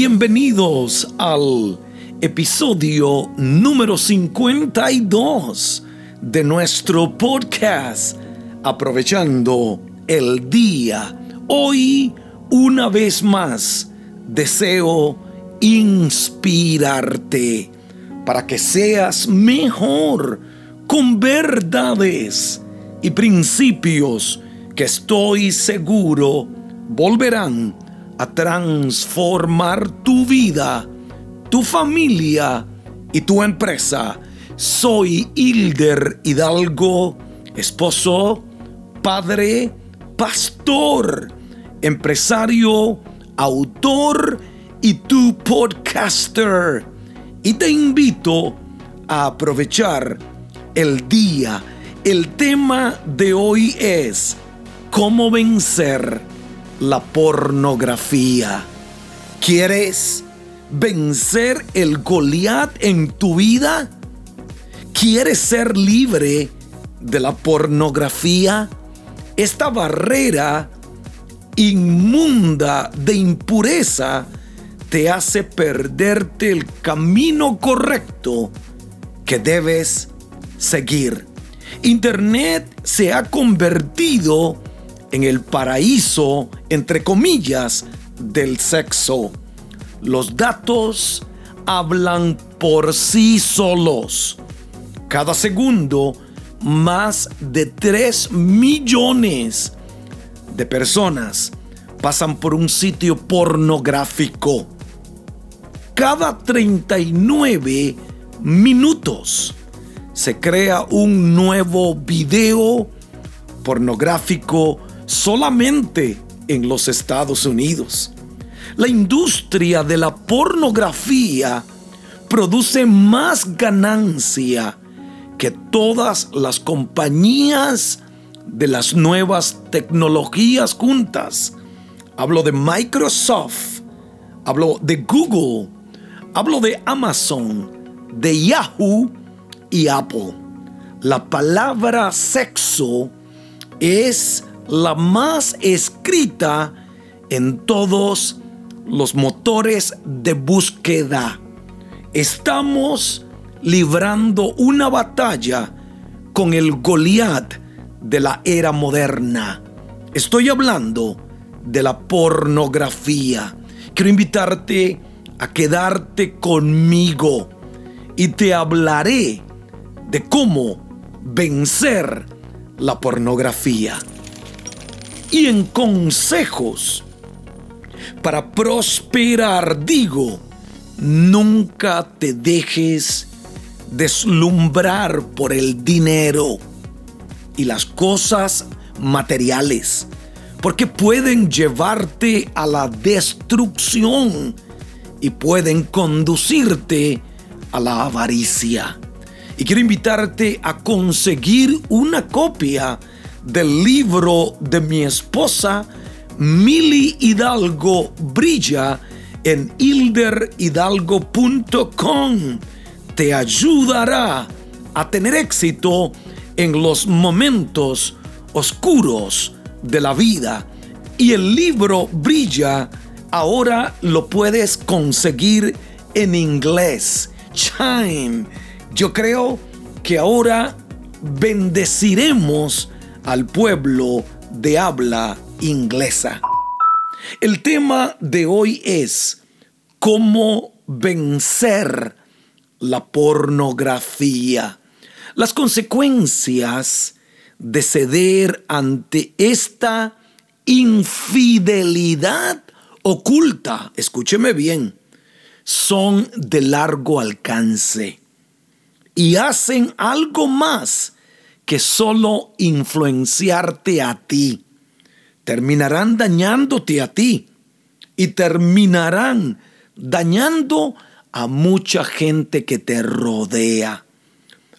Bienvenidos al episodio número 52 de nuestro podcast Aprovechando el Día. Hoy, una vez más, deseo inspirarte para que seas mejor con verdades y principios que estoy seguro volverán a transformar tu vida, tu familia y tu empresa. Soy Hilder Hidalgo, esposo, padre, pastor, empresario, autor y tu podcaster. Y te invito a aprovechar el día. El tema de hoy es cómo vencer la pornografía. ¿Quieres vencer el Goliat en tu vida? ¿Quieres ser libre de la pornografía? Esta barrera inmunda de impureza te hace perderte el camino correcto que debes seguir. Internet se ha convertido en el paraíso, entre comillas, del sexo. Los datos hablan por sí solos. Cada segundo, más de 3 millones de personas pasan por un sitio pornográfico. Cada 39 minutos se crea un nuevo video pornográfico solamente en los Estados Unidos. La industria de la pornografía produce más ganancia que todas las compañías de las nuevas tecnologías juntas. Hablo de Microsoft, hablo de Google, hablo de Amazon, de Yahoo y Apple. La palabra sexo es la más escrita en todos los motores de búsqueda. Estamos librando una batalla con el Goliat de la era moderna. Estoy hablando de la pornografía. Quiero invitarte a quedarte conmigo y te hablaré de cómo vencer la pornografía y en consejos para prosperar. Digo, nunca te dejes deslumbrar por el dinero y las cosas materiales, porque pueden llevarte a la destrucción y pueden conducirte a la avaricia. Y quiero invitarte a conseguir una copia del libro de mi esposa, Mili Hidalgo Brilla, en hilderhidalgo.com. Te ayudará a tener éxito en los momentos oscuros de la vida. Y el libro Brilla ahora lo puedes conseguir en inglés. Chime. Yo creo que ahora bendeciremos al pueblo de habla inglesa. El tema de hoy es cómo vencer la pornografía. Las consecuencias de ceder ante esta infidelidad oculta, escúcheme bien, son de largo alcance y hacen algo más que solo influenciarte a ti. Terminarán dañándote a ti y terminarán dañando a mucha gente que te rodea.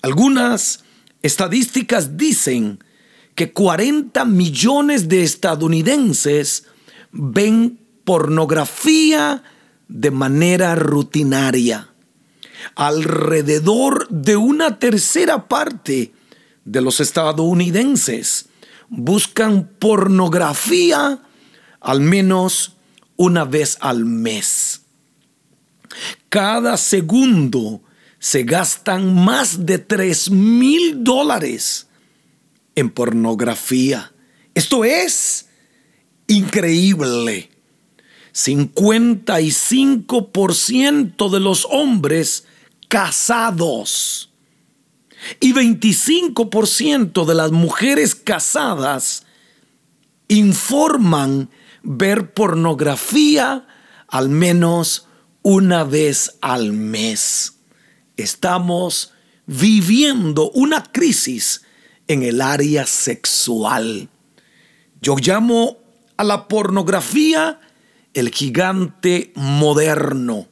Algunas estadísticas dicen que 40 millones de estadounidenses ven pornografía de manera rutinaria. Alrededor de una tercera parte de los estadounidenses buscan pornografía al menos una vez al mes. Cada segundo se gastan más de 3 mil dólares en pornografía. Esto es increíble. 55% de los hombres casados y 25% de las mujeres casadas informan ver pornografía al menos una vez al mes. Estamos viviendo una crisis en el área sexual. Yo llamo a la pornografía el gigante moderno.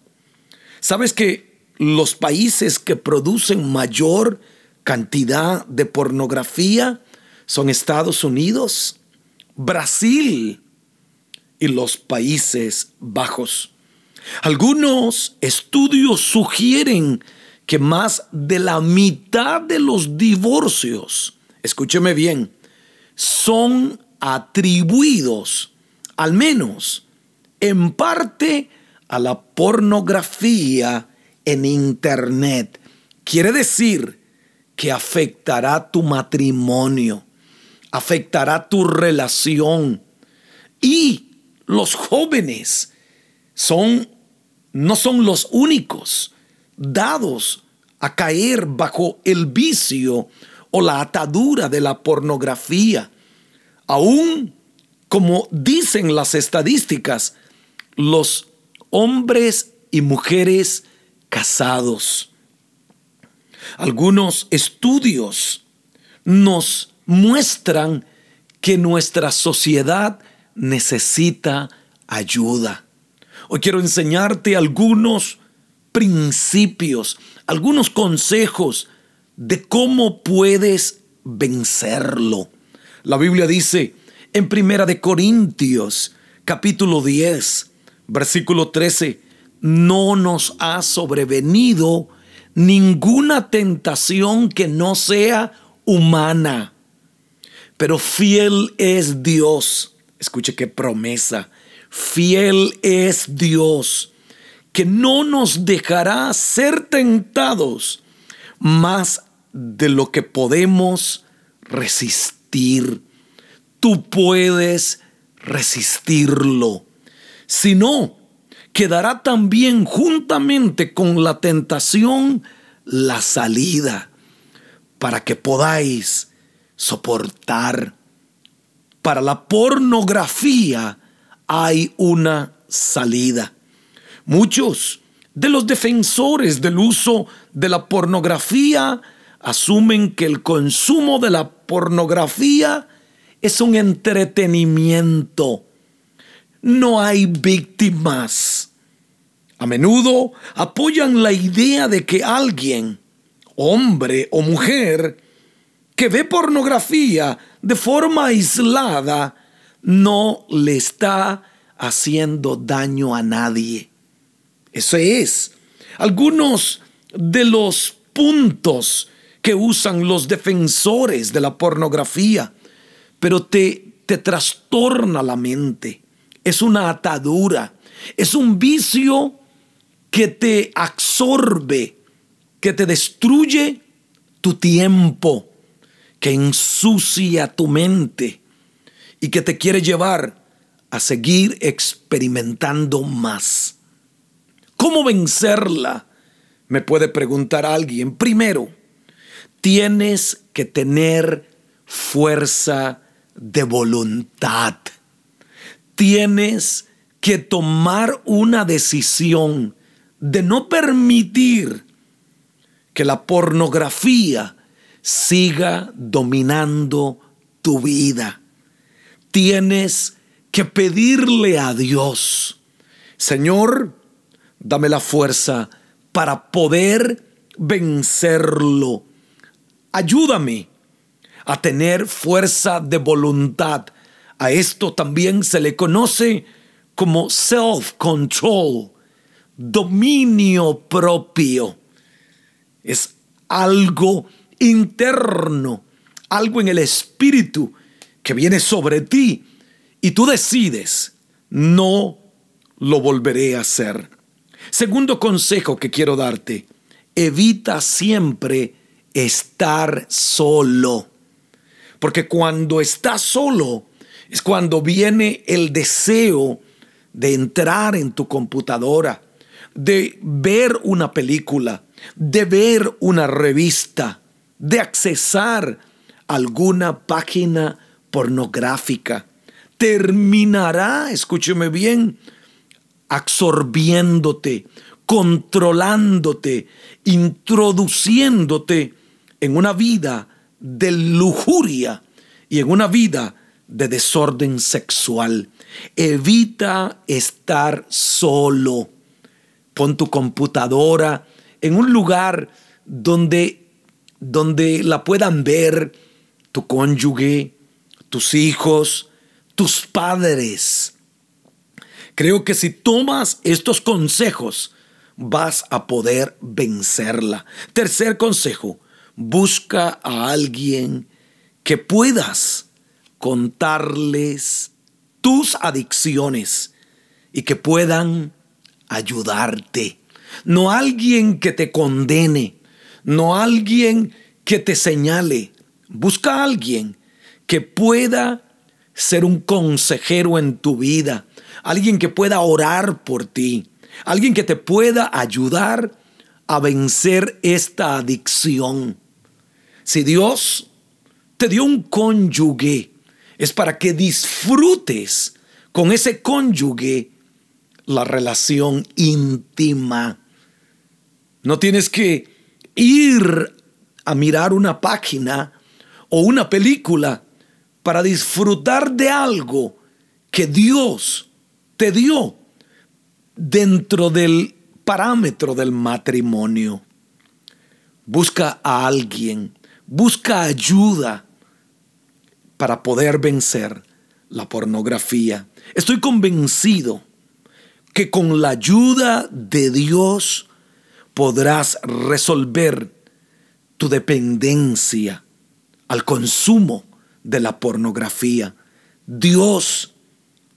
¿Sabes que los países que producen mayor cantidad de pornografía son Estados Unidos, Brasil y los Países Bajos? Algunos estudios sugieren que más de la mitad de los divorcios, escúcheme bien, son atribuidos, al menos en parte, a la pornografía en Internet. Quiere decir que afectará tu matrimonio, afectará tu relación. Y los jóvenes son, no son los únicos dados a caer bajo el vicio o la atadura de la pornografía. Aún, como dicen las estadísticas, los hombres y mujeres casados. Algunos estudios nos muestran que nuestra sociedad necesita ayuda. Hoy quiero enseñarte algunos principios, algunos consejos de cómo puedes vencerlo. La Biblia dice en Primera de Corintios, capítulo 10, versículo 13, no nos ha sobrevenido ninguna tentación que no sea humana, pero fiel es Dios. Escuche qué promesa. Fiel es Dios, que no nos dejará ser tentados más de lo que podemos resistir Tú puedes resistirlo. Si no, quedará también juntamente con la tentación la salida para que podáis soportar. Para la pornografía hay una salida. Muchos de los defensores del uso de la pornografía asumen que el consumo de la pornografía es un entretenimiento. No hay víctimas. A menudo apoyan la idea de que alguien, hombre o mujer, que ve pornografía de forma aislada, no le está haciendo daño a nadie. Eso es. Algunos de los puntos que usan los defensores de la pornografía, pero te, te trastorna la mente. Es una atadura, es un vicio que te absorbe, que te destruye tu tiempo, que ensucia tu mente y que te quiere llevar a seguir experimentando más. ¿Cómo vencerla? Me puede preguntar alguien. Primero, tienes que tener fuerza de voluntad. Tienes que tomar una decisión de no permitir que la pornografía siga dominando tu vida. Tienes que pedirle a Dios, Señor, dame la fuerza para poder vencerlo Ayúdame a tener fuerza de voluntad. A esto también se le conoce como self-control, dominio propio. Es algo interno, algo en el espíritu que viene sobre ti y tú decides, no lo volveré a hacer. Segundo consejo que quiero darte, evita siempre estar solo. Porque cuando estás solo es cuando viene el deseo de entrar en tu computadora, de ver una película, de ver una revista, de accesar alguna página pornográfica. Terminará, escúcheme bien, absorbiéndote, controlándote, introduciéndote en una vida de lujuria y en una vida de desorden sexual. Evita estar solo. Pon tu computadora en un lugar donde, donde la puedan ver tu cónyuge, tus hijos, tus padres. Creo que si tomas estos consejos, vas a poder vencerla. Tercer consejo, busca a alguien que puedas contarles tus adicciones y que puedan ayudarte. No alguien que te condene, no alguien que te señale. Busca alguien que pueda ser un consejero en tu vida, alguien que pueda orar por ti, alguien que te pueda ayudar a vencer esta adicción. Si Dios te dio un cónyuge, es para que disfrutes con ese cónyuge la relación íntima. No tienes que ir a mirar una página o una película para disfrutar de algo que Dios te dio dentro del parámetro del matrimonio. Busca a alguien, busca ayuda para poder vencer la pornografía. Estoy convencido que con la ayuda de Dios podrás resolver tu dependencia al consumo de la pornografía. Dios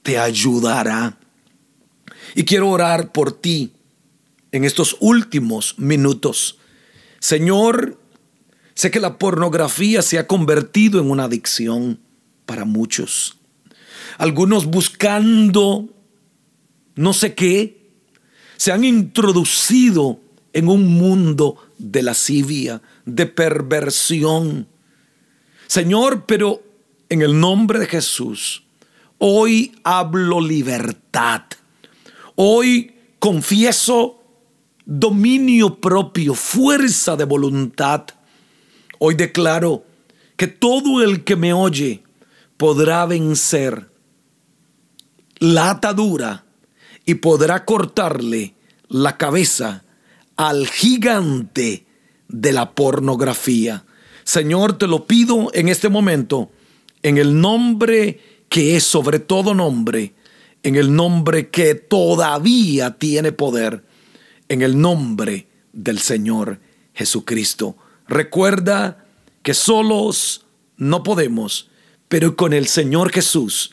te ayudará. Y quiero orar por ti en estos últimos minutos. Señor, sé que la pornografía se ha convertido en una adicción para muchos. Algunos buscando no sé qué, se han introducido en un mundo de lascivia, de perversión. Señor, pero en el nombre de Jesús, hoy hablo libertad. Hoy confieso dominio propio, fuerza de voluntad. Hoy declaro que todo el que me oye podrá vencer la atadura y podrá cortarle la cabeza al gigante de la pornografía. Señor, te lo pido en este momento, en el nombre que es sobre todo nombre, en el nombre que todavía tiene poder, en el nombre del Señor Jesucristo. Recuerda que solos no podemos, pero con el Señor Jesús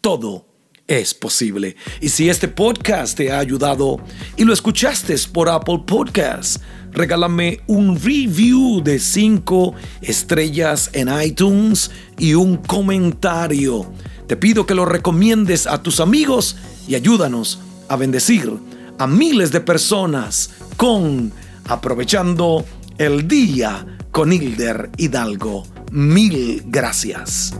todo es posible. Y si este podcast te ha ayudado y lo escuchaste por Apple Podcasts, regálame un review de 5 estrellas en iTunes y un comentario. Te pido que lo recomiendes a tus amigos y ayúdanos a bendecir a miles de personas con aprovechando el día con Hilder Hidalgo. Mil gracias.